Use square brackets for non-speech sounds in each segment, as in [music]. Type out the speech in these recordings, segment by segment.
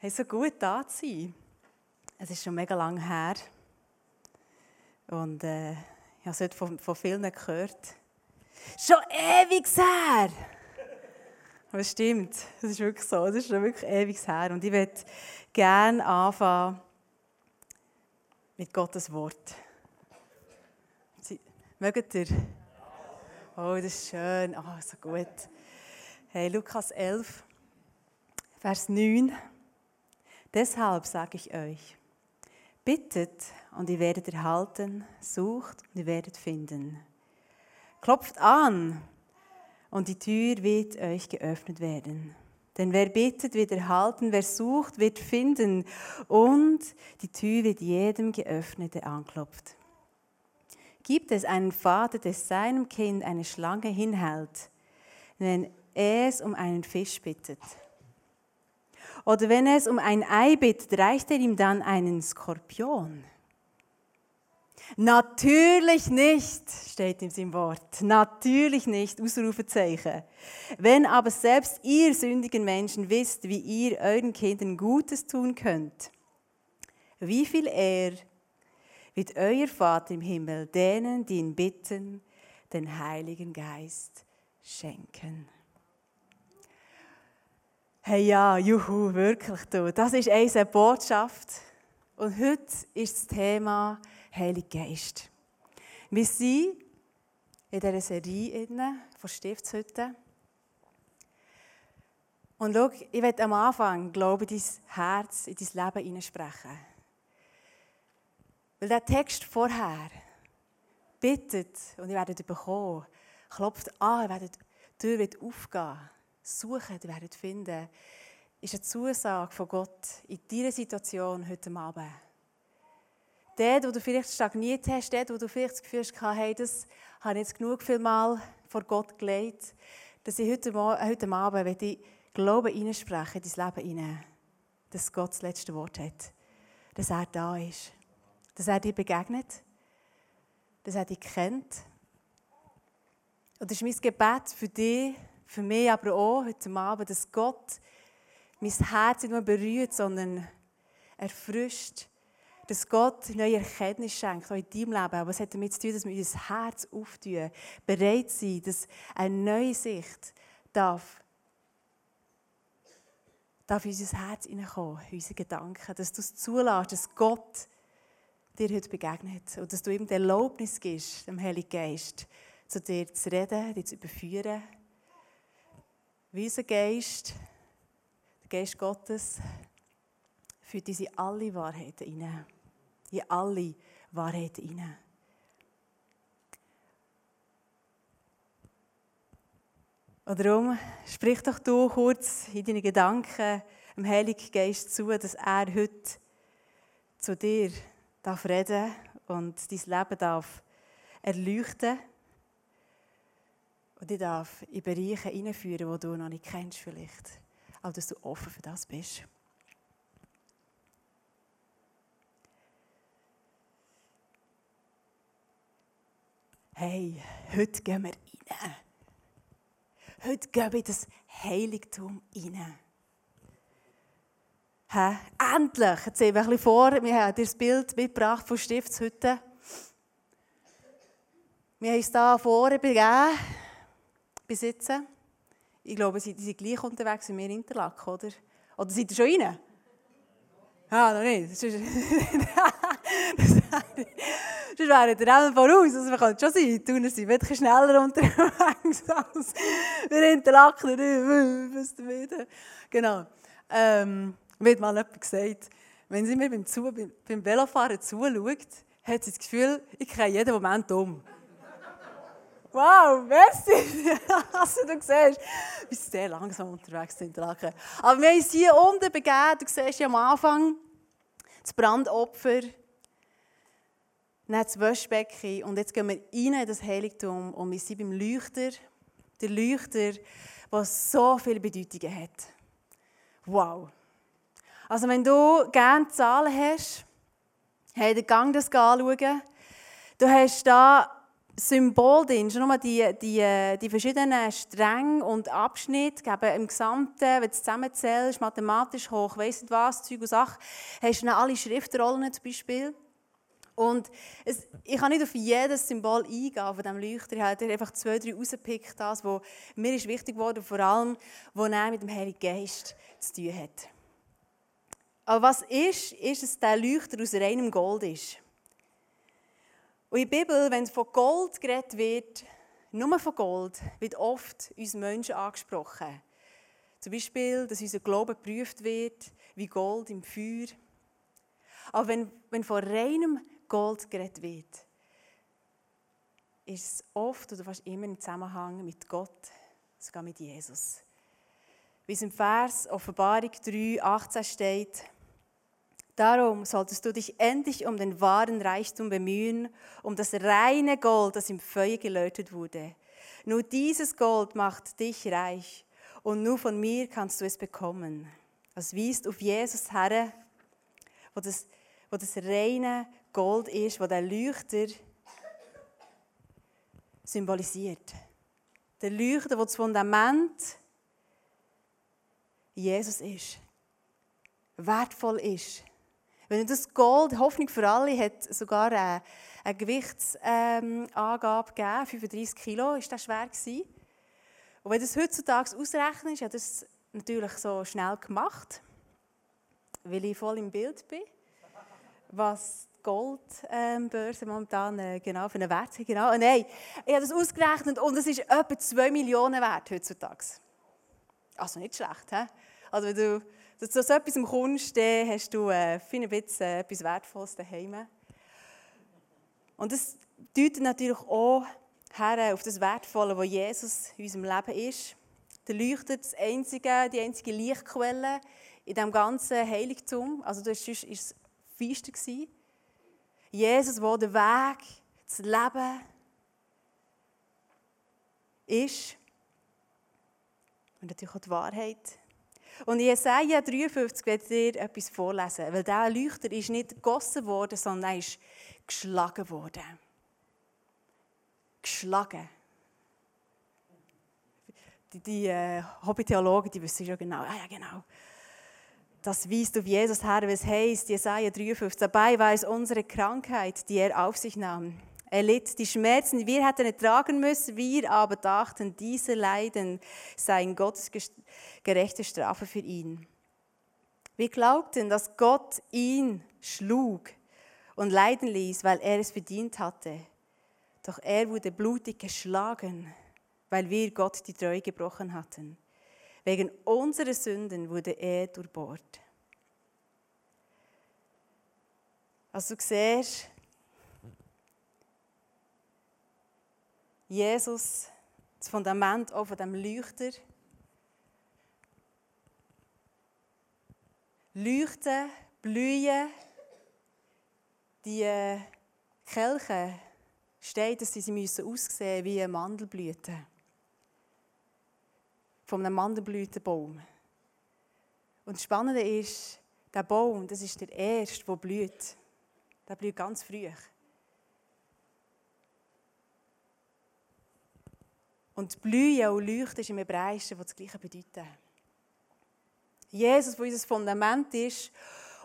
Hey, so gut da zu sein. Es ist schon mega lang her. Und äh, ich habe es heute von, von vielen gehört. Schon ewig her! Aber es stimmt, es ist wirklich so. Es ist schon wirklich ewig her. Und ich möchte gerne anfangen mit Gottes Wort. Sie, mögt ihr? Oh, das ist schön. Oh, so gut. Hey, Lukas 11, Vers 9. Deshalb sage ich euch, bittet und ihr werdet erhalten, sucht und ihr werdet finden. Klopft an und die Tür wird euch geöffnet werden. Denn wer bittet, wird erhalten, wer sucht, wird finden und die Tür wird jedem geöffnet, der anklopft. Gibt es einen Vater, der seinem Kind eine Schlange hinhält, wenn er es um einen Fisch bittet? Oder wenn es um ein Ei bittet, reicht er ihm dann einen Skorpion? Natürlich nicht, steht in seinem Wort. Natürlich nicht, Ausrufezeichen. Wenn aber selbst ihr sündigen Menschen wisst, wie ihr euren Kindern Gutes tun könnt, wie viel eher wird euer Vater im Himmel denen, die ihn bitten, den Heiligen Geist schenken. Hey ja, juhu, wirklich du. Das ist unsere Botschaft. Und heute ist das Thema Heiliger Geist. Wir sind in dieser Serie von Stiftshütte. Und schau, ich werde am Anfang, glaube ich, dein Herz in dein Leben hineinsprechen. Weil der Text vorher bittet und ihr werdet bekommen, klopft an, ihr werdet, die Tür wird aufgehen suchen, ihr werdet finden, ist eine Zusage von Gott in deiner Situation heute Abend. Dort, wo du vielleicht stagniert hast, dort, wo du vielleicht das Gefühl hast, hey, das habe ich jetzt genug viel Mal vor Gott gelegt, dass ich heute, heute Abend wenn ich Glauben hineinspreche in dein Leben hinein, dass Gott das letzte Wort hat. Dass er da ist. Dass er dir begegnet. Dass er dich kennt. Und das ist mein Gebet für dich, für mich aber auch heute Abend, dass Gott mein Herz nicht nur berührt, sondern erfrischt. Dass Gott neue Erkenntnis schenkt, auch in deinem Leben. Es hat damit zu tun, dass wir unser Herz auftun, bereit sind, dass eine neue Sicht darf, darf in unser Herz hineinkommen, in unsere Gedanken. Dass du es zulässt, dass Gott dir heute begegnet und dass du ihm die Erlaubnis gibst, dem Heiligen Geist, zu dir zu reden, dich zu überführen wie unser Geist, der Geist Gottes, führt uns in alle Wahrheiten hinein. In alle Wahrheiten hinein. Und darum sprich doch du kurz in deinen Gedanken dem Heiligen Geist zu, dass er heute zu dir darf reden und dein Leben darf erleuchten und ich darf in Bereiche hineinführen, die du noch nicht kennst vielleicht. Aber dass du offen für das bist. Hey, heute gehen wir rein. Heute gehen wir in das Heiligtum rein. Hä? Endlich! Jetzt sehen wir ein bisschen vor. Wir haben dir das Bild mitgebracht von Stiftshütte. Wir haben uns hier vorne begeben besitzen. Ich glaube, sie sind gleich unterwegs wie wir in Interlaken, oder? Oder seid ihr schon rein? Ja, noch nicht. [laughs] Das, ist, das wäre der Rennen voraus. Also, wir können schon sein. Die Thuner sind wirklich schneller unterwegs [laughs] als wir Interlaken. [laughs] Ihr wieder? Genau. Ähm, hat mal jemand gesagt, wenn sie mir beim, Zu beim, Velofahren zuschaut, hat sie das Gefühl, ich kriege jeden Moment um. Wow, merci! [laughs] Also, du siehst, wir sind sehr langsam unterwegs in Laken. Aber wir haben uns hier unten begeben. Du siehst ja am Anfang das Brandopfer, dann das Waschbecken. Und jetzt gehen wir rein in das Heiligtum und wir sind beim Leuchter. Der Leuchter, der so viele Bedeutungen hat. Wow! Also, wenn du gerne Zahlen hast, hey, dann gang das anschauen. Du hast da Symbol drin. Schon nur die, die, die verschiedenen Stränge und Abschnitte geben im Gesamten, wenn du es zusammenzählst, mathematisch hoch, weiss nicht was, Zeug und Sachen, hast du dann alle Schriftrollen zum Beispiel. Und es, ich kann nicht auf jedes Symbol eingehen von diesem Leuchter. Ich habe einfach zwei, drei rausgepickt, das, was mir ist wichtig geworden vor allem, was er mit dem Heiligen Geist zu tun hat. Aber was ist, ist, dass der Leuchter aus reinem Gold ist. Und in der Bibel, wenn von Gold geredet wird, nur von Gold, wird oft uns Menschen angesprochen. Zum Beispiel, dass unser Glaube geprüft wird, wie Gold im Feuer. Aber wenn, wenn von reinem Gold geredet wird, ist es oft oder fast immer im Zusammenhang mit Gott, sogar mit Jesus. Wie es im Vers Offenbarung 3, 18 steht, Darum solltest du dich endlich um den wahren Reichtum bemühen, um das reine Gold, das im Feuer gelötet wurde. Nur dieses Gold macht dich reich und nur von mir kannst du es bekommen. Das wiest auf Jesus her, wo das, wo das reine Gold ist, wo der Leuchter symbolisiert. Der Leuchter, wo das Fundament Jesus ist, wertvoll ist. Wenn das Gold, Hoffnung für alle, hat sogar eine, eine Gewichtsangabe gegeben, 35 Kilo, ist das schwer gewesen. Und wenn du das heutzutage ausrechnest, hat das natürlich so schnell gemacht, weil ich voll im Bild bin, was Goldbörse ähm, momentan äh, genau für einen Wert hat. Genau. Und nein, ich habe das ausgerechnet und es ist etwa 2 Millionen wert heutzutage. Also nicht schlecht, he? Also wenn du zu so etwas kommst, dann hast du äh, ein bisschen äh, etwas Wertvolles daheim. Und das deutet natürlich auch her auf das Wertvolle, was Jesus in unserem Leben ist. Der leuchtet das einzige, die einzige Lichtquelle in diesem ganzen Heiligtum. Also das war es feister. Jesus, der der Weg, das Leben ist. Und natürlich auch die Wahrheit. Und in Jesaja 53 werde ich dir etwas vorlesen, weil dieser Leuchter ist nicht gegossen worden, sondern er ist geschlagen worden. Geschlagen. Die, die äh, Hobbytheologen, die wissen schon genau, ah, ja genau, das weist auf Jesus her, was heißt Jesaja 53. Dabei war es unsere Krankheit, die er auf sich nahm. Er litt die Schmerzen, die wir hätten ertragen müssen. Wir aber dachten, diese Leiden seien Gottes gerechte Strafe für ihn. Wir glaubten, dass Gott ihn schlug und leiden ließ, weil er es verdient hatte. Doch er wurde blutig geschlagen, weil wir Gott die Treue gebrochen hatten. Wegen unserer Sünden wurde er durchbohrt. Also du siehst, Jesus, das Fundament auch von dem Leuchter. Leuchten, blühen, die äh, Kelche steht, dass sie müssen aussehen wie eine Mandelblüte. Von einem Mandelblütenbaum. Und das Spannende ist, der Baum, das ist der erste, der blüht. Der blüht ganz früh. Und Blühen und Leuchten ist im Hebräischen, was das Gleiche bedeutet. Jesus, wo unser Fundament ist.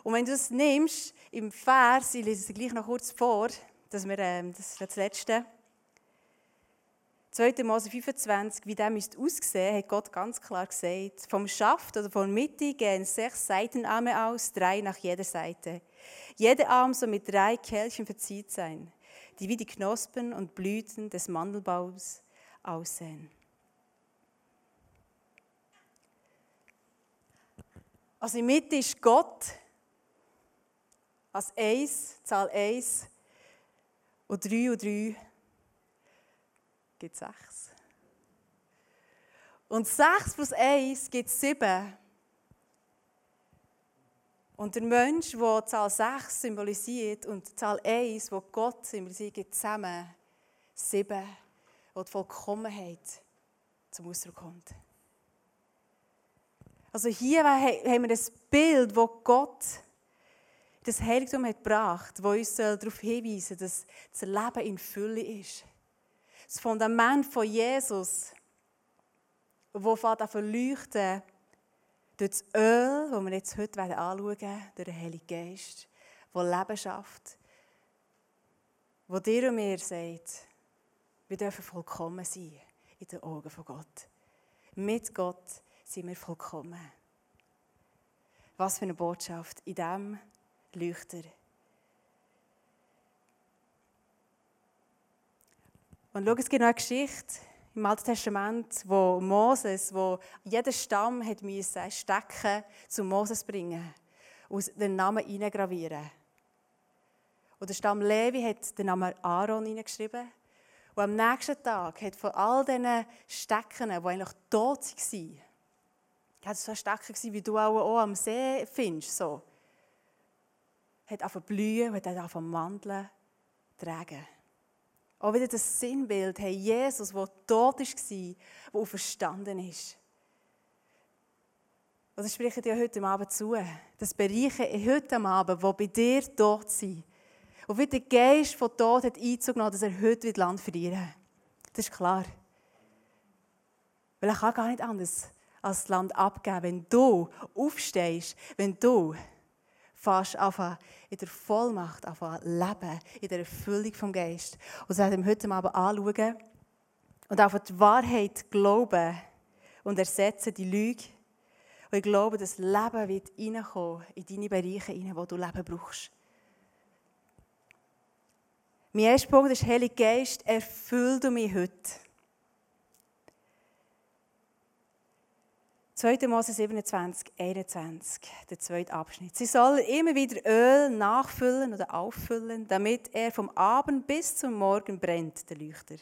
Und wenn du das nimmst, im Vers, ich lese es gleich noch kurz vor, dass wir, ähm, das ist das Letzte, 2. Mose 25, wie der müsste aussehen, hat Gott ganz klar gesagt. Vom Schaft oder von Mitte gehen sechs Seitenarme aus, drei nach jeder Seite. Jeder Arm soll mit drei Kelchen verzieht sein, die wie die Knospen und Blüten des Mandelbaums aussehen. Also in Mitte ist Gott als eins, Zahl 1 und 3 und 3 gibt 6. Und 6 plus 1 gibt 7. Und der Mensch, der Zahl 6 symbolisiert und Zahl 1, wo Gott symbolisiert, gibt zusammen 7 wo die Vollkommenheit zum Ausdruck kommt. Also hier haben wir das Bild, wo Gott das Heiligtum hat gebracht, wo uns darauf hinweisen dass das Leben in Fülle ist. das Fundament von Jesus, das fängt an verleuchten, durch das Öl, das wir jetzt heute anschauen werden, durch den Heiligen Geist, das Leben schafft, wo dir und mir sagt, wir dürfen vollkommen sein in den Augen von Gott. Mit Gott sind wir vollkommen. Was für eine Botschaft in diesem Leuchter. Und schau, es gibt noch eine Geschichte im Alten Testament, wo Moses, wo jeder Stamm hat müssen stecken zu Moses bringen und den Namen hineingravieren. Und der Stamm Levi hat den Namen Aaron hineingeschrieben. Und am nächsten Tag hat von all diesen Stecken, die eigentlich tot waren, hat so Stecken wie du auch, am See findest, so, hat angefangen blühen hat angefangen mandeln, tragen. Auch wieder das Sinnbild, hey, Jesus, der tot war, der verstanden ist. Und das spreche ich dir heute Abend zu. Das Bereiche heute Abend, die bei dir tot sind. Und wie der Geist von Tod hat einzugenommen, dass er heute wird Land verlieren Das ist klar. Weil er kann gar nicht anders als das Land abgeben, wenn du aufstehst, wenn du fast anfangen, in der Vollmacht anfangen, leben, in der Erfüllung vom Geist. Und das werden wir heute Abend anschauen und auf die Wahrheit glauben und ersetzen die Lüge. Und ich glaube, das Leben wird reinkommen in deine Bereiche wo du Leben brauchst. Mein erster Punkt ist, Heilige Geist, erfüll du mich heute. 2. Mose 27, 21, der zweite Abschnitt. Sie sollen immer wieder Öl nachfüllen oder auffüllen, damit er vom Abend bis zum Morgen brennt, der Leuchter,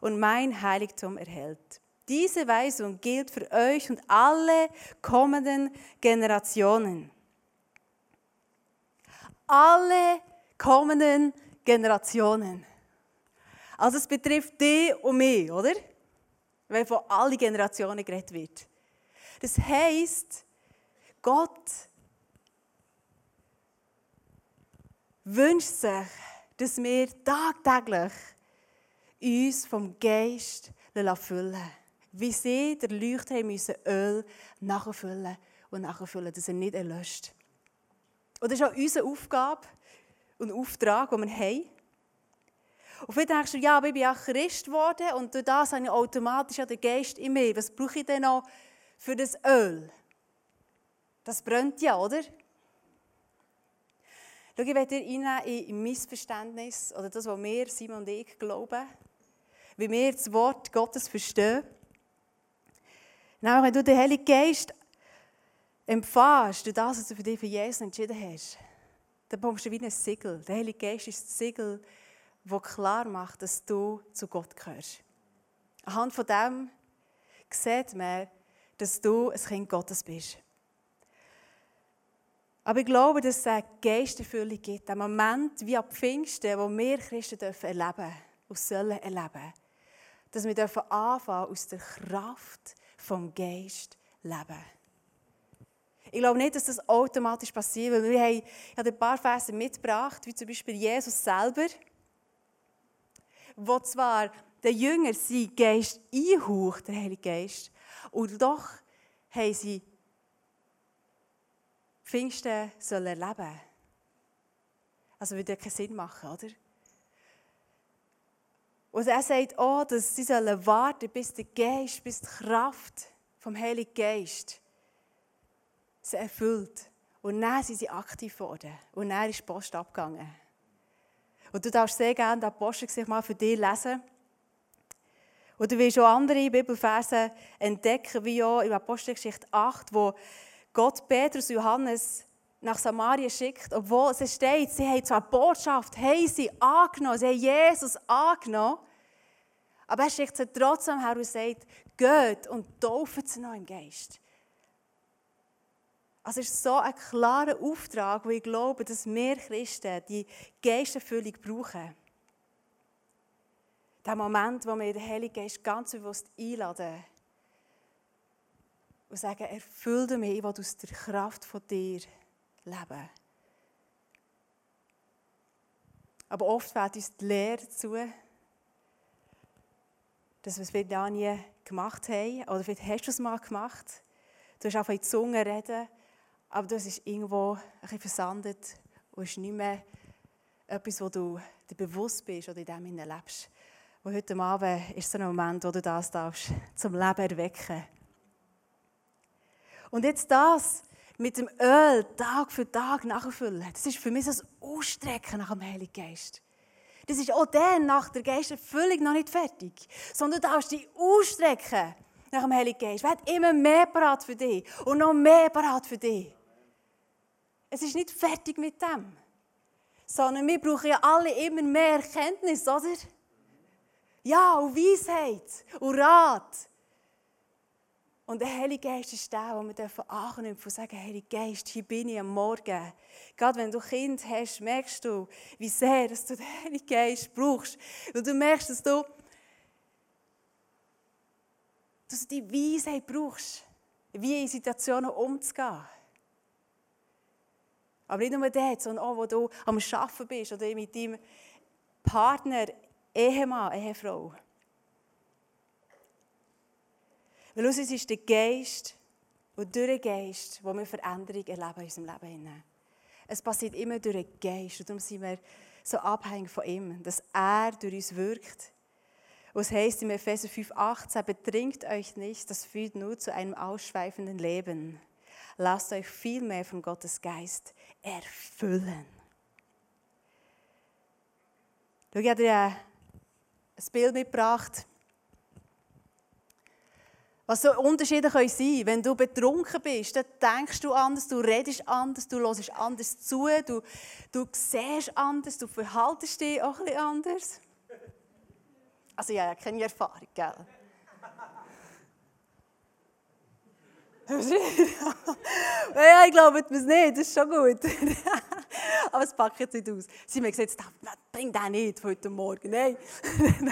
und mein Heiligtum erhält. Diese Weisung gilt für euch und alle kommenden Generationen. Alle kommenden Generationen. Generationen. Also es betrifft dich und mich, oder? Wenn von allen Generationen geredet wird. Das heisst, Gott wünscht sich, dass wir tagtäglich uns vom Geist füllen Wie sie der haben müssen Öl nachfüllen und nachfüllen, dass er nicht erlöscht. Und das ist auch unsere Aufgabe, und Auftrag, den wir haben. Und vielleicht denkst du, ja, aber ich bin ja Christ geworden und durch das habe ich automatisch den Geist in mir. Was brauche ich denn noch für das Öl? Das brennt ja, oder? Schau, ich werde dir rein in Missverständnis oder das, was wir, Simon und ich, glauben, wie wir das Wort Gottes verstehen. Nämlich, wenn du den Heiligen Geist empfährst, durch das, was du für dich für Jesus entschieden hast, dann bekommst du wie ein Siegel. Der Heilige Geist ist das Siegel, das klar macht, dass du zu Gott gehörst. Anhand von dem sieht man, dass du ein Kind Gottes bist. Aber ich glaube, dass es eine Geisterfüllung gibt. Ein Moment wie ab Pfingsten, wo wir Christen dürfen erleben und sollen erleben. Dass wir dürfen anfangen, aus der Kraft vom Geist leben. Ich glaube nicht, dass das automatisch passiert, weil wir haben, ich habe ein paar Verse mitgebracht, wie zum Beispiel Jesus selber, wo zwar der Jünger sein Geist einhaucht, der Heilige Geist, und doch haben sie Pfingsten sollen erleben. Also würde keinen Sinn machen, oder? Und er sagt auch, dass sie sollen warten, bis der Geist, bis die Kraft vom Heiligen Geist sie erfüllt. Und dann sind sie aktiv geworden. Und dann ist die Post abgegangen. Und du darfst sehr gerne den Apostelgeschichte mal für dich lesen. Und du willst auch andere Bibelverse entdecken, wie auch in Apostelgeschichte 8, wo Gott Petrus und Johannes nach Samaria schickt, obwohl es steht, sie haben zwar Botschaft, haben sie angenommen, sie haben Jesus angenommen, aber er schickt sie trotzdem her und sagt, geht und tauft sie noch im Geist. Also es ist so ein klarer Auftrag, wo ich glaube, dass wir Christen die Geisterfüllung brauchen. Der Moment, wo wir den Heiligen Geist ganz bewusst einladen und sagen, erfülle mich, ich will aus der Kraft von dir leben. Aber oft fällt uns die Lehre dazu, dass wir es vielleicht auch nie gemacht haben, oder vielleicht hast du es mal gemacht. Du hast einfach in die Zunge reden, aber das ist irgendwo ein versandet und ist nicht mehr etwas, wo du dir bewusst bist oder in dem lebst. Und heute Abend ist so ein Moment, wo du das darfst zum Leben erwecken Und jetzt das mit dem Öl Tag für Tag nachfüllen, das ist für mich so ein Ausstrecken nach dem Heiligen Geist. Das ist auch dann nach der Geisterfüllung noch nicht fertig, sondern du darfst dich ausstrecken nach dem Heiligen Geist. Er hat immer mehr parat für dich und noch mehr parat für dich. Es ist nicht fertig mit dem, sondern wir brauchen ja alle immer mehr Erkenntnis, oder? Ja, und Weisheit und Rat. Und der Heilige Geist ist der, wo wir annehmen und sagen, Heilige Geist, hier bin ich am Morgen. Gerade wenn du Kind hast, merkst du, wie sehr dass du den Heiligen Geist brauchst. Und du merkst, dass du, dass du die Weisheit brauchst, wie in Situationen umzugehen. Aber nicht nur dort, sondern auch, wo du am Arbeiten bist oder mit deinem Partner, Ehemann, Ehefrau. Weil uns ist der Geist, und durch den Geist, wo wir Veränderung erleben in unserem Leben. Es passiert immer durch den Geist. Und darum sind wir so abhängig von ihm, dass er durch uns wirkt. Was heißt im Epheser 5,18, betrinkt euch nicht, das führt nur zu einem ausschweifenden Leben. Lasst euch vielmehr von Gottes Geist erfüllen. Ich habe dir ein Bild mitgebracht was so Unterschiede können sein Wenn du betrunken bist, dann denkst du anders, du redest anders, du hörst anders zu, du, du siehst anders, du verhaltest dich auch etwas anders. Also ja, ich kenne Erfahrung, gell? [laughs] [laughs] ja, ich glaube es nicht, das ist schon gut. [laughs] Aber es packt jetzt nicht aus. Sie haben gesagt, bring den nicht heute Morgen. Nein. [laughs]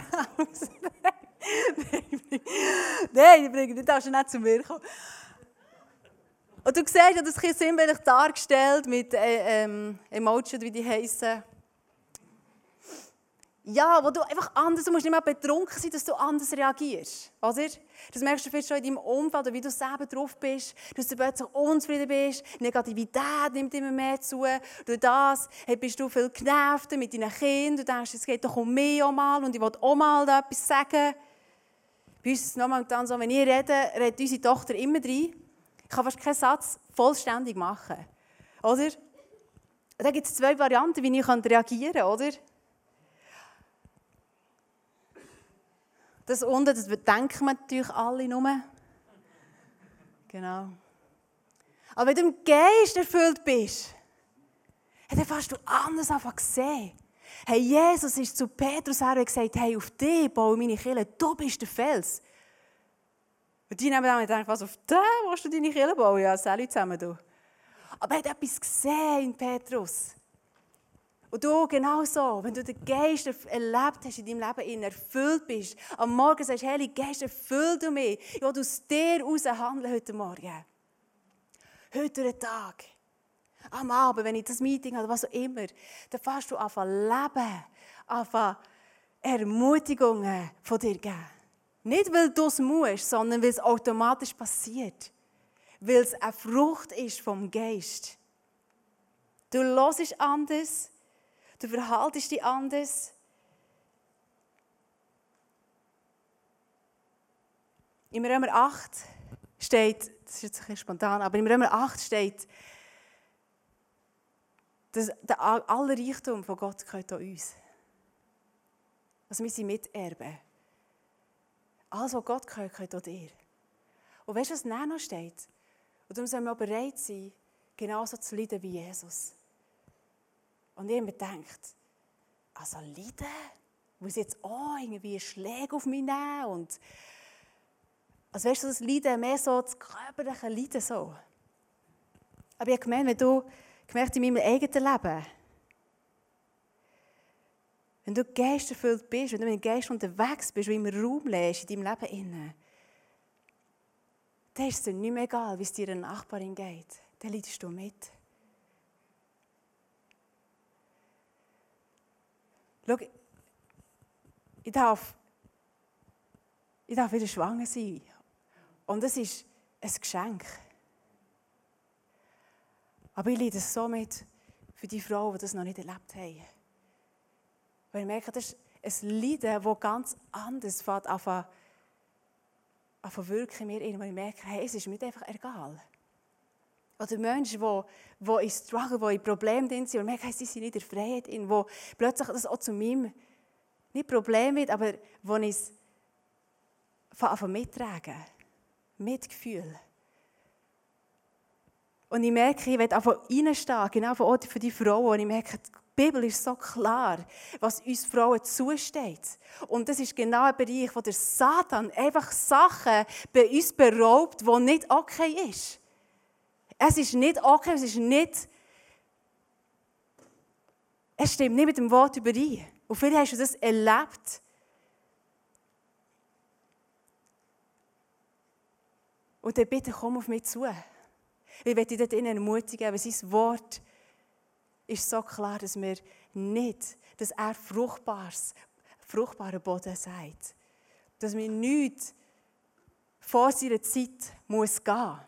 Nein, bringe nicht, darfst du nicht zu mir kommen. Und du siehst ja das Kind sinnbildlich dargestellt mit äh, ähm, Emojis, wie die heißen. Ja, wo du einfach anders, du musst nicht mehr betrunken sein, dass du anders reagierst, oder? Das merkst du vielleicht schon in deinem Umfeld, oder wie du selber drauf bist, dass du plötzlich unzufrieden bist, Negativität nimmt immer mehr zu. Durch das bist du viel genervter mit deinen Kindern, du denkst, es geht doch um mich auch mal und ich will auch mal etwas sagen. Bei uns ist es momentan so, wenn ich rede, redet unsere Tochter immer rein. Ich kann fast keinen Satz vollständig machen. Oder? Da gibt es zwei Varianten, wie ich reagieren kann, oder? Das unten, das denken wir natürlich alle nur. Genau. Aber wenn du im Geist erfüllt bist, dann fährst du anders einfach sehen. Hey, Jesus ist zu Petrus her und gesagt, hey, auf dich baue meine Kirche, du bist der Fels. Und die nehmen dann gedacht, was, auf den willst du deine Kirche bauen? Ja, alle zusammen, du. Aber er hat etwas gesehen in Petrus. Und du genauso, wenn du den Geist erlebt hast in deinem Leben, erfüllt bist, am Morgen sagst, Heilige Geist, erfüll du mich. Ich will aus dir raus handeln heute Morgen. Heute den Tag am Abend, wenn ich das Meeting habe, was auch immer, dann fährst du anfangen leben, anfangen Ermutigungen von dir geben. Nicht, weil du es musst, sondern weil es automatisch passiert. Weil es eine Frucht ist vom Geist. Du hörst anders, du verhaltest dich anders. Im Römer 8 steht, das ist jetzt ein bisschen spontan, aber im Römer 8 steht, das, der, aller Reichtum von Gott gehört an uns. Also wir sind Miterben. Alles, was Gott gehört, gehört an dir. Und weißt du, was noch steht? Und darum sollen wir auch bereit sein, genauso zu leiden wie Jesus. Und ich mir denkt, also leiden? Muss jetzt auch irgendwie Schläge auf mich nehmen? Und also weißt du, das Leiden mehr so das körperliche Leiden so. Aber ich habe gemeint, wenn du gemerkt in meinem eigenen Leben, wenn du geisterfüllt bist, wenn du mit dem Geist unterwegs bist, und immer Raum lässt in deinem Leben inne, dann ist es dir nicht mehr egal, wie es deiner Nachbarin geht. Dann leidest du mit. Schau, ich darf Ich darf wieder schwanger sein. Und das ist ein Geschenk. Aber ich leide so mit für die Frauen, die das noch nicht erlebt haben. Weil ich merke, das ist ein Leiden, das ganz anders an zu wirken in mir, weil ich merke, hey, es ist mir einfach egal. Oder Menschen, die, die in Struggle, die in Problemen sind und merken, sie sind nicht in der Freiheit, in, wo plötzlich das auch zu meinem, nicht Problem wird, aber wo ich es von mittragen, Mitgefühl. Und ich merke, ich will einfach reinstehen, genau für die Frauen. Und ich merke, die Bibel ist so klar, was uns Frauen zusteht. Und das ist genau ein Bereich, wo der Satan einfach Sachen bei uns beraubt, die nicht okay ist. Es ist nicht okay, es ist nicht... Es stimmt nicht mit dem Wort überein. Und vielleicht hast du das erlebt. Und dann bitte komm auf mich zu. Ich möchte dich dort ermutigen, weil sein Wort ist so klar, dass wir nicht, dass er fruchtbares, fruchtbaren Boden sagt. Dass wir nichts vor seiner Zeit muss gehen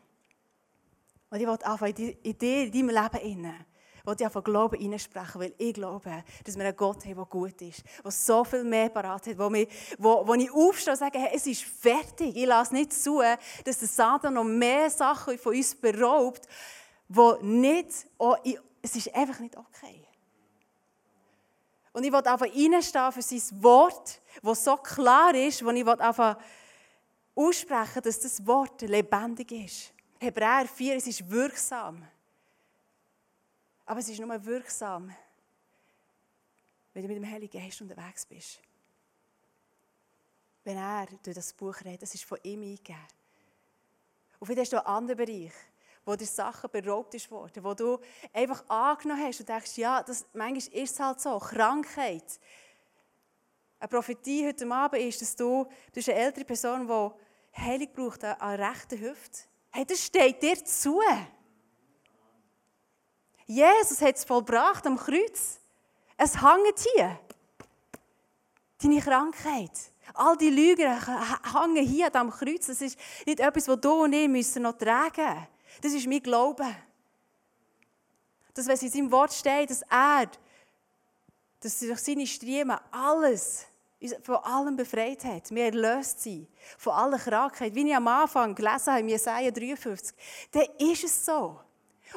Und ich will einfach in dir, in deinem Leben innen, will ich einfach Glauben hineinsprechen, weil ich glaube, dass wir einen Gott haben, der gut ist, der so viel mehr parat hat, wo, wir, wo, wo ich aufstehe und sage, hey, es ist fertig. Ich lasse nicht zu, dass der Satan noch mehr Sachen von uns beraubt, wo nicht, oh, ich, es ist einfach nicht okay. Und ich will einfach reinstehen für sein Wort, das so klar ist, wo ich einfach aussprechen dass das Wort lebendig ist. Hebräer 4, es ist wirksam. Aber es ist nur wirksam, wenn du mit dem Heiligen Geist unterwegs bist. Wenn er durch das Buch redet, das ist von ihm eingegeben. Und vielleicht hast du einen anderen Bereich, wo dir Sachen beraubt ist worden, wo du einfach angenommen hast und denkst, ja, das, manchmal ist es halt so, Krankheit. Eine Prophetie heute Abend ist, dass du, du bist eine ältere Person, die Heilung braucht an rechten Hüfte. Hey, das steht dir zu. Jesus hat es vollbracht am Kreuz. Es hängt hier. Deine Krankheit. All die Lügen hängen hier am Kreuz. Das ist nicht etwas, das du und ich müssen noch tragen müssen. Das ist mein Glaube. Dass, wenn es in seinem Wort steht, dass er, dass durch seine Striemen alles, von allem befreit hat. Wir erlöst sind. Von aller Krankheit. Wie ich am Anfang gelesen habe, in Jesaja 53, dann ist es so.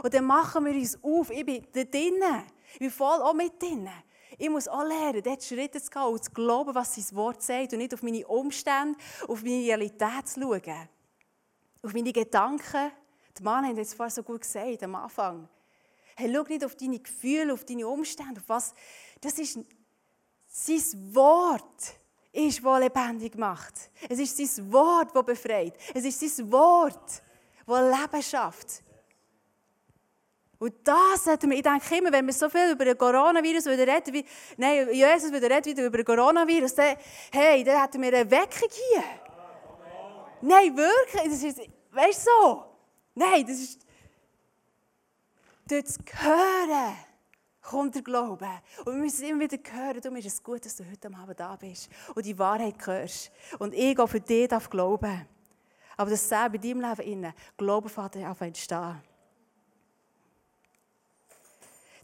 Und dann machen wir uns auf. Ich bin da drinnen. Ich bin voll auch mit drinnen. Ich muss auch lernen, dort Schritte zu gehen und zu glauben, was sein Wort sagt und nicht auf meine Umstände, auf meine Realität zu schauen. Auf meine Gedanken. Die Mann haben es vorher so gut gesagt am Anfang. Hey, schau nicht auf deine Gefühle, auf deine Umstände, auf was. Das ist sein Wort ist, das lebendig macht. Es ist sein Wort, das befreit. Es ist sein Wort, das Leben schafft. Und das sollten wir, ich denke immer, wenn wir so viel über den Coronavirus reden, wie, nein, Jesus wieder reden wieder über den Coronavirus, dann, hey, dann hätten wir eine Weckung hier. Nein, wirklich, das ist, weißt du so? Nein, das ist, das Hören kommt der Glaube. Und wir müssen immer wieder hören, darum ist es gut, dass du heute Abend da bist und die Wahrheit hörst. Und ich auch für dich darf glauben. Aber das selber in deinem Leben innen, Glauben fängt zu entstehen.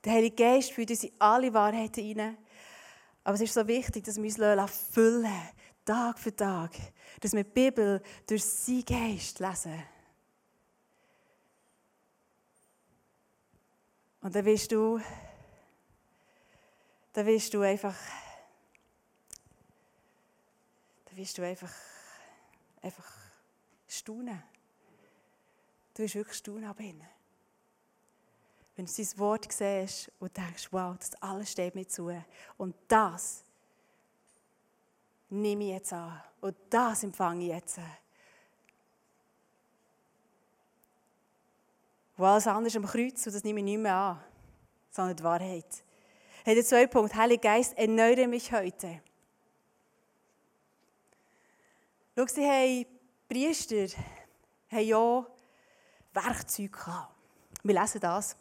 Der Heilige Geist führt uns in alle Wahrheiten hinein. Aber es ist so wichtig, dass wir uns füllen Tag für Tag. Dass wir die Bibel durch seinen Geist lesen. Und dann wirst du, dann wirst du einfach, dann wirst du einfach, einfach staunen. Du wirst wirklich staunen ab innen wenn du sein Wort siehst und denkst, wow, das alles steht mir zu. Und das nehme ich jetzt an. Und das empfange ich jetzt. Und alles andere am Kreuz, und das nehme ich nicht mehr an, sondern die Wahrheit. Hey, der zweite Punkt, Heiliger Geist, erneuere mich heute. Schau, sie haben Priester haben ja Werkzeuge. Wir lesen das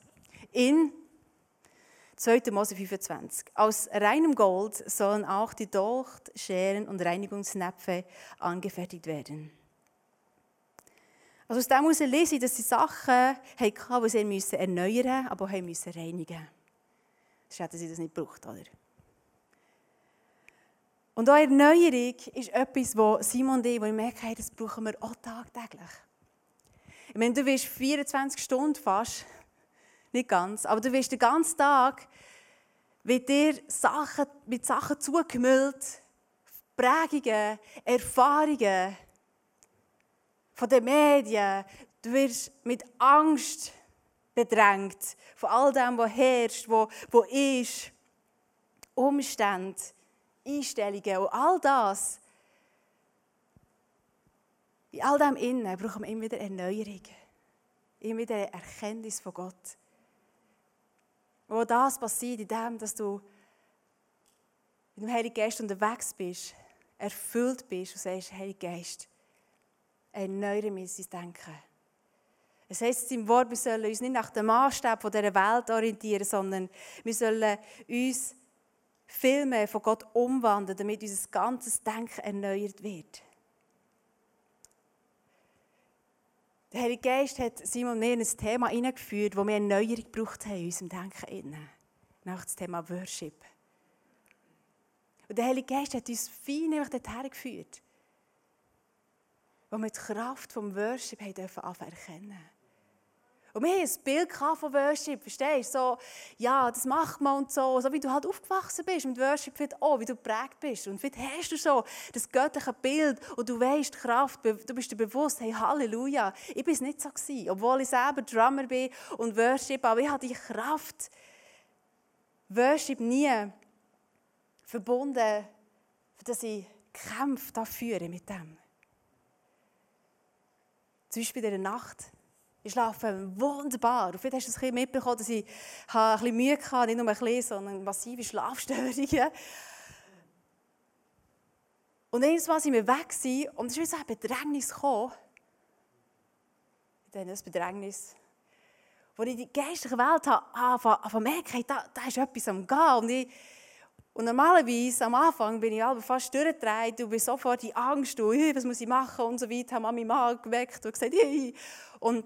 in 2. Mose 25. Aus reinem Gold sollen auch die Docht, Scheren und Reinigungsnäpfe angefertigt werden. Also aus dem heraus lese ich, dass sie Sachen hatten, die sie erneuern mussten, aber auch reinigen Sonst hätten sie das nicht gebraucht, oder? Und auch Erneuerung ist etwas, wo Simon und ich, wo ich merke, das brauchen wir auch tagtäglich. Ich meine, du wirst 24 Stunden fast, nicht ganz, aber du wirst den ganzen Tag wird dir Sachen, mit Sachen zugemüllt, Prägungen, Erfahrungen, von den Medien. Du wirst mit Angst bedrängt von all dem, was herrscht, was, was ist. Umstände, Einstellungen und all das. In all dem Innen brauchen wir immer wieder Erneuerung. Immer wieder Erkenntnis von Gott. Wo das passiert, in dem, dass du mit dem Heiligen Geist unterwegs bist, erfüllt bist und sagst, Heiliger Geist, erneuern wir unser Denken. Es heißt im Wort, wir sollen uns nicht nach dem Maßstab dieser Welt orientieren, sondern wir sollen uns viel mehr von Gott umwandeln, damit unser ganzes Denken erneuert wird. Der Heilige Geist hat Simon und mir in ein Thema eingeführt, wo wir eine gebraucht haben in unserem Denken. Nach dem Thema Worship. Und der Heilige Geist hat uns fein dorthin geführt wo wir die Kraft des Worship haben dürfen erkennen und wir haben ein Bild von Worship, verstehst du? So, ja, das macht man und so. So wie du halt aufgewachsen bist mit Worship, wird auch, wie du geprägt bist. Und wie hast du so das göttliche Bild und du weißt die Kraft, du bist dir bewusst, hey, Halleluja, ich bin es nicht so gewesen, obwohl ich selber Drummer bin und Worship, aber ich habe die Kraft, Worship nie verbunden, dass ich Kämpfe da führe mit dem. Zum Beispiel in der Nacht. Ich schlafe wunderbar. Und vielleicht hast du es ein bisschen mitbekommen, dass ich ein bisschen Mühe hatte, nicht nur ein bisschen, sondern massive Schlafstörungen. Und eines Mal sind wir weg und es ist wie so ein Bedrängnis gekommen. Dann das Bedrängnis. Wo ich die geistliche Welt habe, habe merke, da, da ist etwas am Gehen. Und und normalerweise, am Anfang, bin ich fast durchgedreht und bin sofort in Angst und was muss ich machen und so weiter. Habe Mami mal geweckt und gesagt, hey. Und,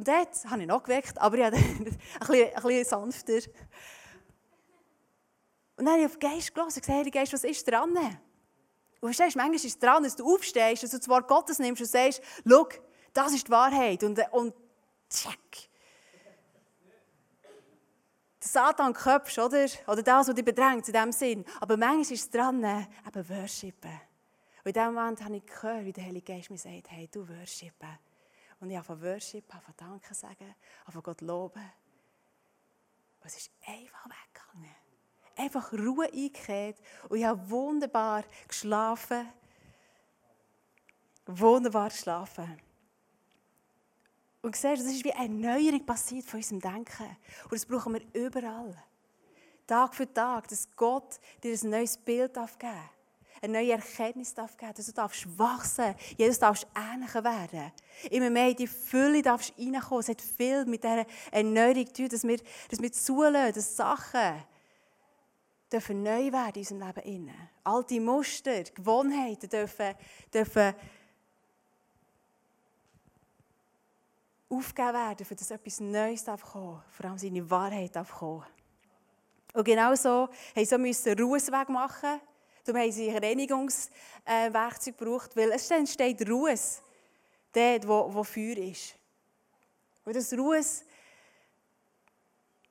und dort habe ich noch geweckt, aber ich habe [laughs] ein bisschen, ein bisschen sanfter. Und dann habe ich auf den Geist gelassen und gesagt, hey, Geist, was ist dran? Und verstehst, manchmal ist es dran, dass du aufstehst, dass du das Wort Gottes nimmst und sagst, schau, das ist die Wahrheit. Und, und tschack den Satan köpfst, oder? Oder das, was dich bedrängt, in diesem Sinn. Aber manchmal ist es dran, eben worshipen. Und in dem Moment habe ich gehört, wie der Heilige Geist mir sagt, hey, du worshipen. Und ich habe von worshipen, habe von Danke sagen, von Gott loben. Und es ist einfach weggegangen. Einfach Ruhe eingekehrt. Und ich habe wunderbar geschlafen. Wunderbar geschlafen. Und siehst, das ist wie eine Erneuerung passiert von unserem Denken. Und das brauchen wir überall. Tag für Tag, dass Gott dir ein neues Bild geben darf. Eine neue Erkenntnis darf geben, dass du darfst wachsen, Jesus darfst ähnlicher werden. Immer mehr in die Fülle darfst reinkommen. Es hat viel mit dieser Erneuerung zu tun, dass wir, dass wir zulassen, dass Sachen dürfen neu werden in unserem Leben. Alte Muster, Gewohnheiten dürfen, dürfen aufgegeben werden, für das etwas Neues kommen vor allem seine Wahrheit kommen Und genau so haben sie Ruhesweg machen. Darum haben sie Reinigungswerkzeug gebraucht, weil es entsteht Ruhes dort, wo, wo Feuer ist. Und das Ruhes,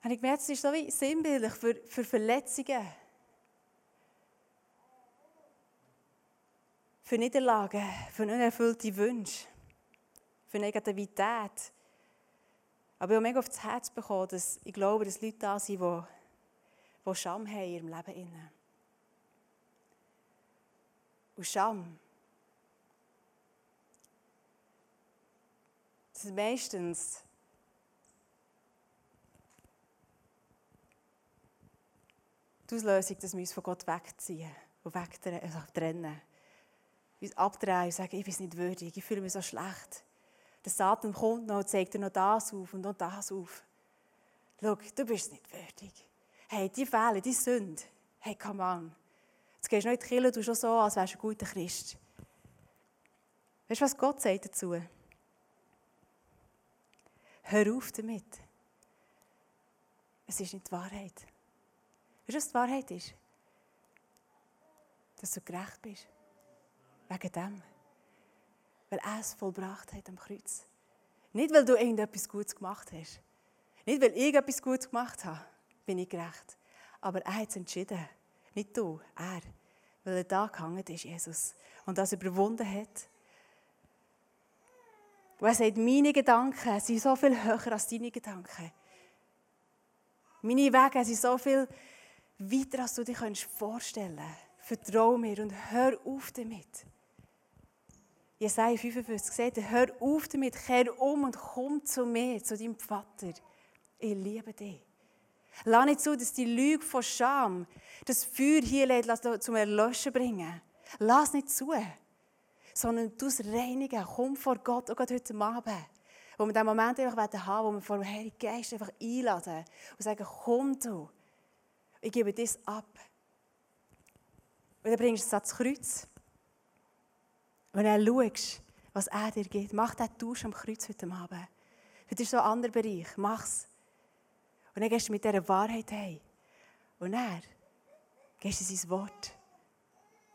habe ich gemerkt, ist so wie sinnbildlich für, für Verletzungen. Für Niederlagen, für unerfüllte Wünsche für Negativität. Aber ich habe mega auf das Herz bekommen, dass ich glaube, dass Leute da sind, die, die Scham haben in ihrem Leben. Und Scham. Das ist meistens die Auslösung, dass wir uns von Gott wegziehen und wegtrennen. Uns abdrehen und sagen, ich bin nicht würdig, ich fühle mich so schlecht. Der Satan kommt noch und zeigt dir noch das auf und noch das auf. Schau, du bist nicht würdig. Hey, die Fehler, die Sünde, hey, come on. Jetzt gehst du noch in die Kirche, du schon so, als wärst du ein guter Christ. Weißt du, was Gott sagt dazu? Hör auf damit. Es ist nicht die Wahrheit. Weißt du, was die Wahrheit ist? Dass du gerecht bist. Wegen dem. Weil er es vollbracht hat am Kreuz. Nicht, weil du irgendetwas Gutes gemacht hast. Nicht, weil ich etwas Gutes gemacht habe, bin ich gerecht. Aber er hat es entschieden. Nicht du, er. Weil er da gehangen ist, Jesus. Und das überwunden hat. Und er sagt, meine Gedanken sind so viel höher als deine Gedanken. Meine Wege sind so viel weiter, als du dir vorstellen kannst. Vertrau mir und hör auf damit. Jesaja 55 sagt, hör auf damit, kehr um und komm zu mir, zu deinem Vater. Ich liebe dich. Lass nicht zu, dass die Lüge von Scham das Feuer hier zum Erlöschen bringen. Lass nicht zu, sondern du es reinigen. Komm vor Gott, auch gerade heute Abend. Wo wir diesen Moment einfach haben wo wir vor dem Heiligen Geist einfach einladen und sagen, komm du, ich gebe das ab. Und dann bringst du es ans Kreuz. Und dann schaust, was er dir gibt. Mach diesen Tausch am Kreuz heute Abend. Das ist so ein anderer Bereich. Mach es. Und dann gehst du mit dieser Wahrheit heim. Und dann gehst du sein Wort.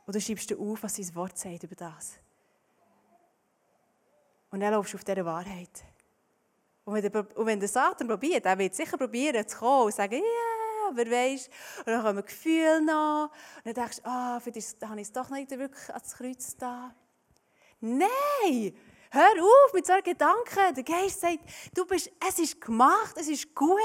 Und du schreibst dir auf, was sein Wort sagt über das. Und dann laufst du auf dieser Wahrheit. Und wenn der, und wenn der Satan probiert, er wird sicher probieren zu kommen und sagen, ja, yeah, aber weisst, und dann kommen Gefühle noch. Und dann denkst du, ah, für das habe ich es doch nicht wirklich ans Kreuz da. Nein! Hör auf mit solchen Gedanken. Der Geist sagt, du bist, es ist gemacht, es ist gut.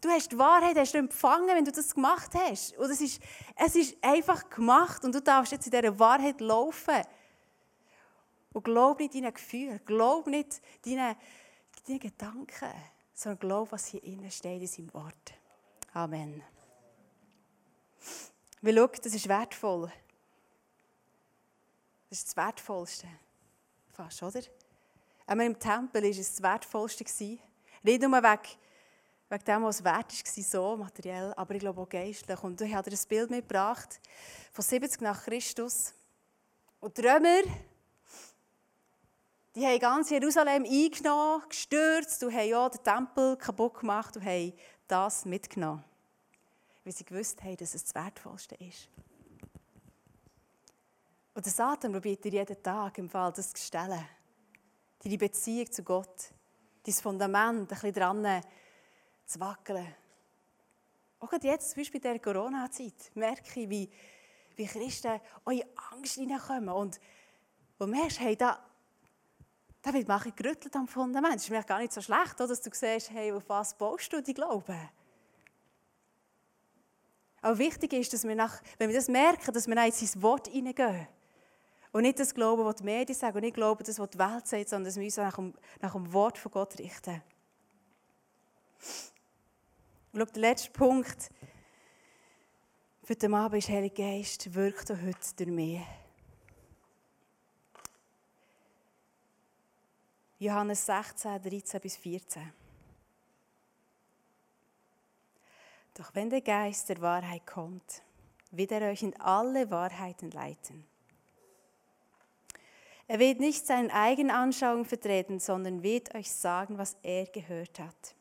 Du hast die Wahrheit hast du empfangen, wenn du das gemacht hast. Und es ist, es ist einfach gemacht und du darfst jetzt in dieser Wahrheit laufen. Und glaub nicht deinen Gefühlen, glaub nicht deinen, deinen Gedanken, sondern glaub, was hier innen steht in seinem Wort. Amen. Weil schau, das ist wertvoll. Das ist das Wertvollste. Fast, oder? Aber im Tempel war es das Wertvollste. Nicht nur wegen, wegen dem, was wert war, so materiell, aber ich glaube auch geistlich. Und ich habe dir ein Bild mitgebracht von 70 nach Christus. Und die Römer, die haben ganz Jerusalem eingenommen, gestürzt und haben auch den Tempel kaputt gemacht und haben das mitgenommen. Weil sie gewusst haben, dass es das Wertvollste ist. Und der Satan probiert dir jeden Tag im Fall das zu stellen. Deine Beziehung zu Gott, dein Fundament ein bisschen dran zu wackeln. Auch jetzt, zum Beispiel in dieser Corona-Zeit, merke ich, wie, wie Christen eure Angst hineinkommen. Und du merkst, hey, da, da wird man gerüttelt am Fundament. Das ist mir gar nicht so schlecht, dass du siehst, hey, auf was baust du die Glauben? Aber wichtig ist, dass wir nach, wenn wir das merken, dass wir in sein Wort hineingehen. Und nicht das Glauben, was die Medien sagen, und nicht Glauben, das, was die Welt sagt, sondern dass wir uns nach dem, nach dem Wort von Gott richten. Und schau, der letzte Punkt für den Abend ist, Heilige Geist, wirkt heute durch mich. Johannes 16, 13 bis 14. Doch wenn der Geist der Wahrheit kommt, wird er euch in alle Wahrheiten leiten. Er wird nicht seine eigene Anschauung vertreten, sondern wird euch sagen, was er gehört hat.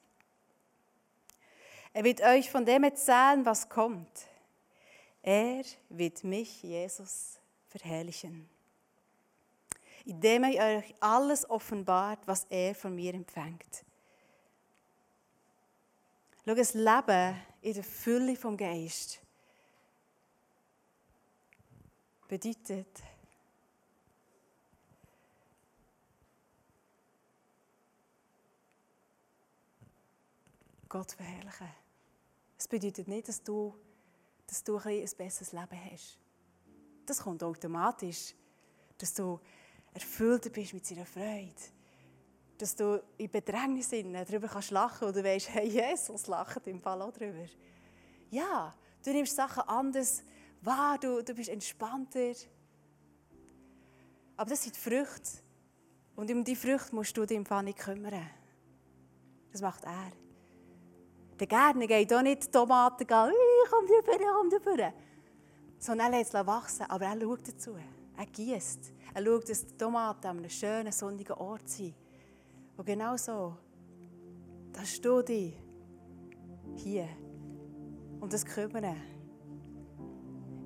Er wird euch von dem erzählen, was kommt. Er wird mich, Jesus, verherrlichen, indem er euch alles offenbart, was er von mir empfängt. Schau, das Leben in der Fülle vom Geist bedeutet, Gott verherrlichen. Es bedeutet nicht, dass du, dass du ein, ein besseres Leben hast. Das kommt automatisch. Dass du erfüllt bist mit seiner Freude. Dass du in Bedrängnis darüber kannst lachen du weißt, hey, Jesus lacht im Fall auch darüber. Ja, du nimmst Sachen anders wahr, du, du bist entspannter. Aber das sind Früchte, Und um die Früchte musst du dich im Fall nicht kümmern. Das macht er. Der Gärtner geht auch nicht Tomaten gehen, ich dir vor, komm vor. Sondern er lässt es wachsen, aber er schaut dazu. Er gießt. Er schaut, dass die Tomaten an einem schönen, sonnigen Ort sind. Und genau so, da steht dich hier um das kümmern.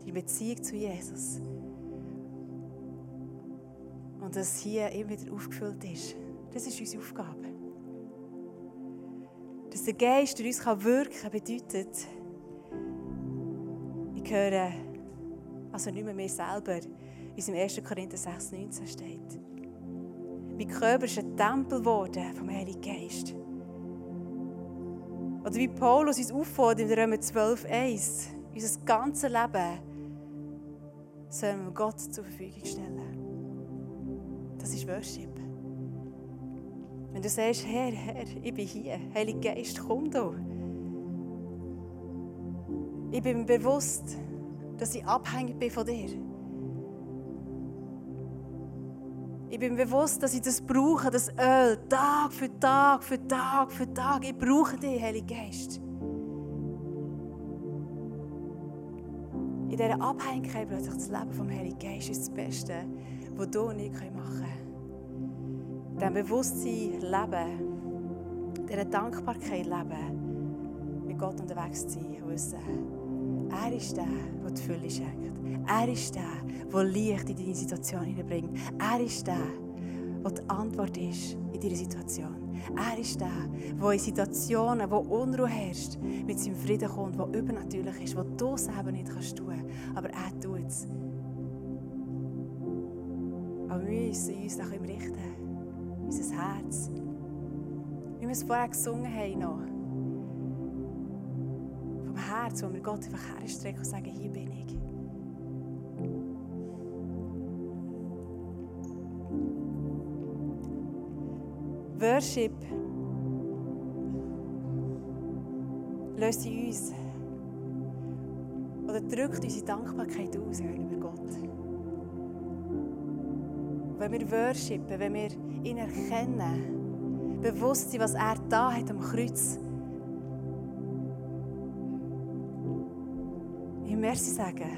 Die Beziehung zu Jesus. Und dass hier immer wieder aufgefüllt ist. Das ist unsere Aufgabe. Dass der Geist durch uns wirken kann, bedeutet, ich höre, also nicht mehr mir selber, wie es im 1. Korinther 6, 19 steht. Mein Körper ist ein Tempel geworden vom Heiligen Geist. Oder wie Paulus uns auffordert in Römer 12, 1. Unser ganzes Leben sollen wir Gott zur Verfügung stellen. Das ist Worship. Wenn du sagst, Herr, Herr, ich bin hier, Heiliger Geist, komm du. Ich bin mir bewusst, dass ich abhängig bin von dir. Ich bin mir bewusst, dass ich das brauche, das Öl, Tag für Tag für Tag für Tag. Ich brauche dich, Heiliger Geist. In dieser Abhängigkeit plötzlich das Leben vom Heiligen Geist ist das Beste, was du und ich machen können. Diesem Bewusstsein leben, dieser Dankbarkeit leben, mit Gott unterwegs zu sein und wissen, er ist der, der die Fülle schenkt. Er ist der, der Licht in deine Situation hineinbringt. Er ist der, der die Antwort ist in deiner Situation. Er ist der, der in Situationen, wo Unruhe herrscht, mit seinem Frieden kommt, der übernatürlich ist, wo du selber nicht kannst tun. Aber er tut es. Aber wir müssen uns nach ihm richten. Unser Herz. Wie wir es vorher gesungen haben noch. Vom Herz, wo wir Gott einfach herstrecken und sagen, hier bin ich. Worship löst in uns oder drückt unsere Dankbarkeit aus gegenüber Gott. Wenn wir worshipen, wenn wir ihn erkennen, bewusst sind, was er da hat am Kreuz, ich Merci sagen,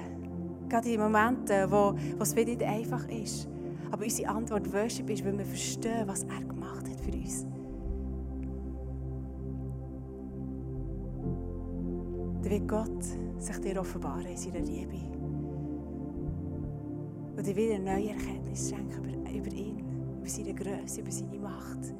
gerade in Momenten, wo, wo es nicht einfach ist, aber unsere Antwort Worship ist, weil wir verstehen, was er gemacht hat für uns. Dann wird Gott sich dir offenbaren in seiner Liebe. Und dir wieder neue Erkenntnis schenken über, über ihn, über seine Größe, über seine Macht.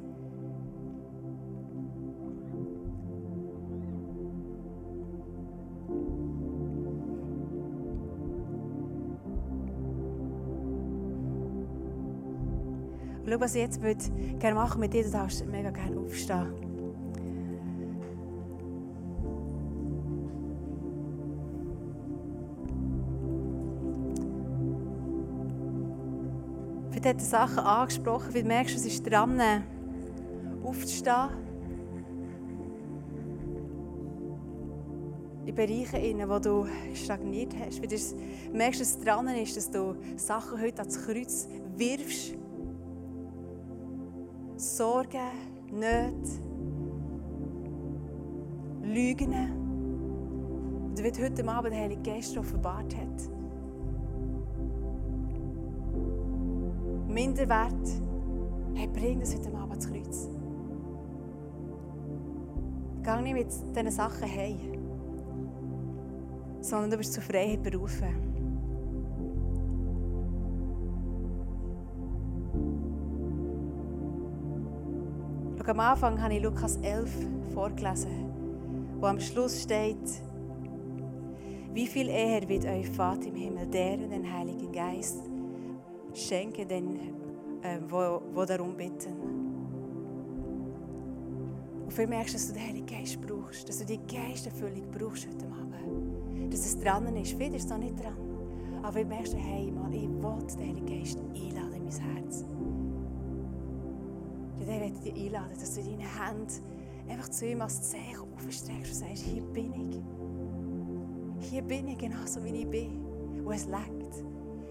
Schau, was ich jetzt würde gerne machen mit dir, du darfst mega gerne aufstehen. Vielleicht hat Sachen angesprochen, weil du merkst, es ist dran, aufzustehen. In Bereichen, wo du stagniert hast. Weil du merkst, dass es dran ist, dass du Sachen heute ans Kreuz wirfst Sorgen, Nöte, Lügen. Und wie heute Abend der Heilige Geist offenbart hat. Minderwert, hey, bring das heute Abend zu Kreuz. Geh nicht mit diesen Sachen heim, sondern du bist zur Freiheit berufen. am Anfang habe ich Lukas 11 vorgelesen, wo am Schluss steht, wie viel eher wird euch Vater im Himmel deren den Heiligen Geist schenken, den, äh, wo, wo darum bitten. Und viel merkst dass du den Heiligen Geist brauchst, dass du die Geisterfüllung brauchst heute Abend. Dass es dran ist, vielleicht ist es noch nicht dran. Aber du merkst, hey, mal, ich will den Heiligen Geist einladen in mein Herz der möchte dich einladen, dass du deine Hände einfach zu ihm als Zeichen aufstreckst und sagst, hier bin ich. Hier bin ich genauso wie ich bin. Und es leckt.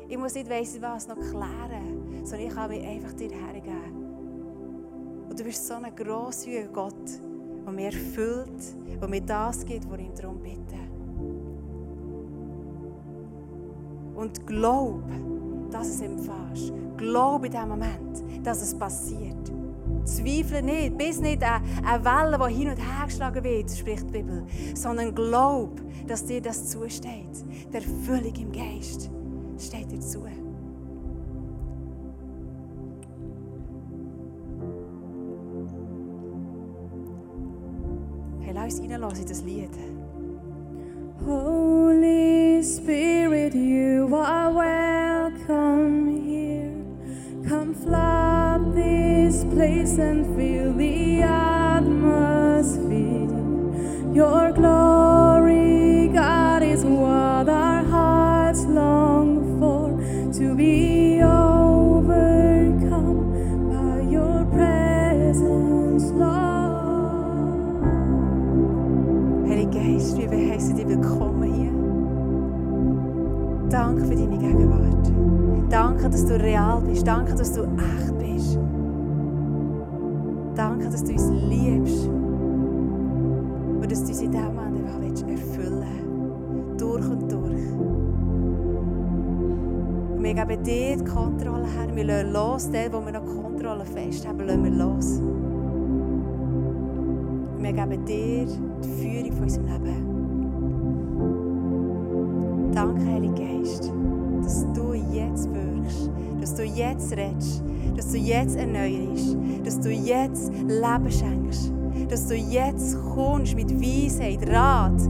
Ich muss nicht weiss, was noch klären, sondern ich kann mich einfach dir hergeben. Und du bist so ein grosszügiger Gott, der mir erfüllt, der mir das gibt, was ich ihm darum bitte. Und glaub, dass es empfängst. Glaub in dem Moment, dass es passiert. Zweifle nicht, bis nicht eine, Welle, die hin und her geschlagen wird, spricht die Bibel, sondern glaub, dass dir das zusteht. Der Erfüllung im Geist steht dir zu. Hey, lass uns in das Lied. Holy Spirit, you are welcome here. Come flood this place and fill the atmosphere. Your glory, Danke, dass du real bist. Danke, dass du echt bist. Danke, dass du uns liebst. Und dass du uns in diesem Moment einfach willst erfüllen Durch und durch. Und wir geben dir die Kontrolle her. Wir lassen los, dort, wo wir noch Kontrolle festhaben, lassen wir los. Und wir geben dir die Führung von unserem Leben. Danke, Heilige Geist, jetzt redest, dass du jetzt erneuerst, dass du jetzt Leben schenkst, dass du jetzt kommst mit Weisheit, Rat.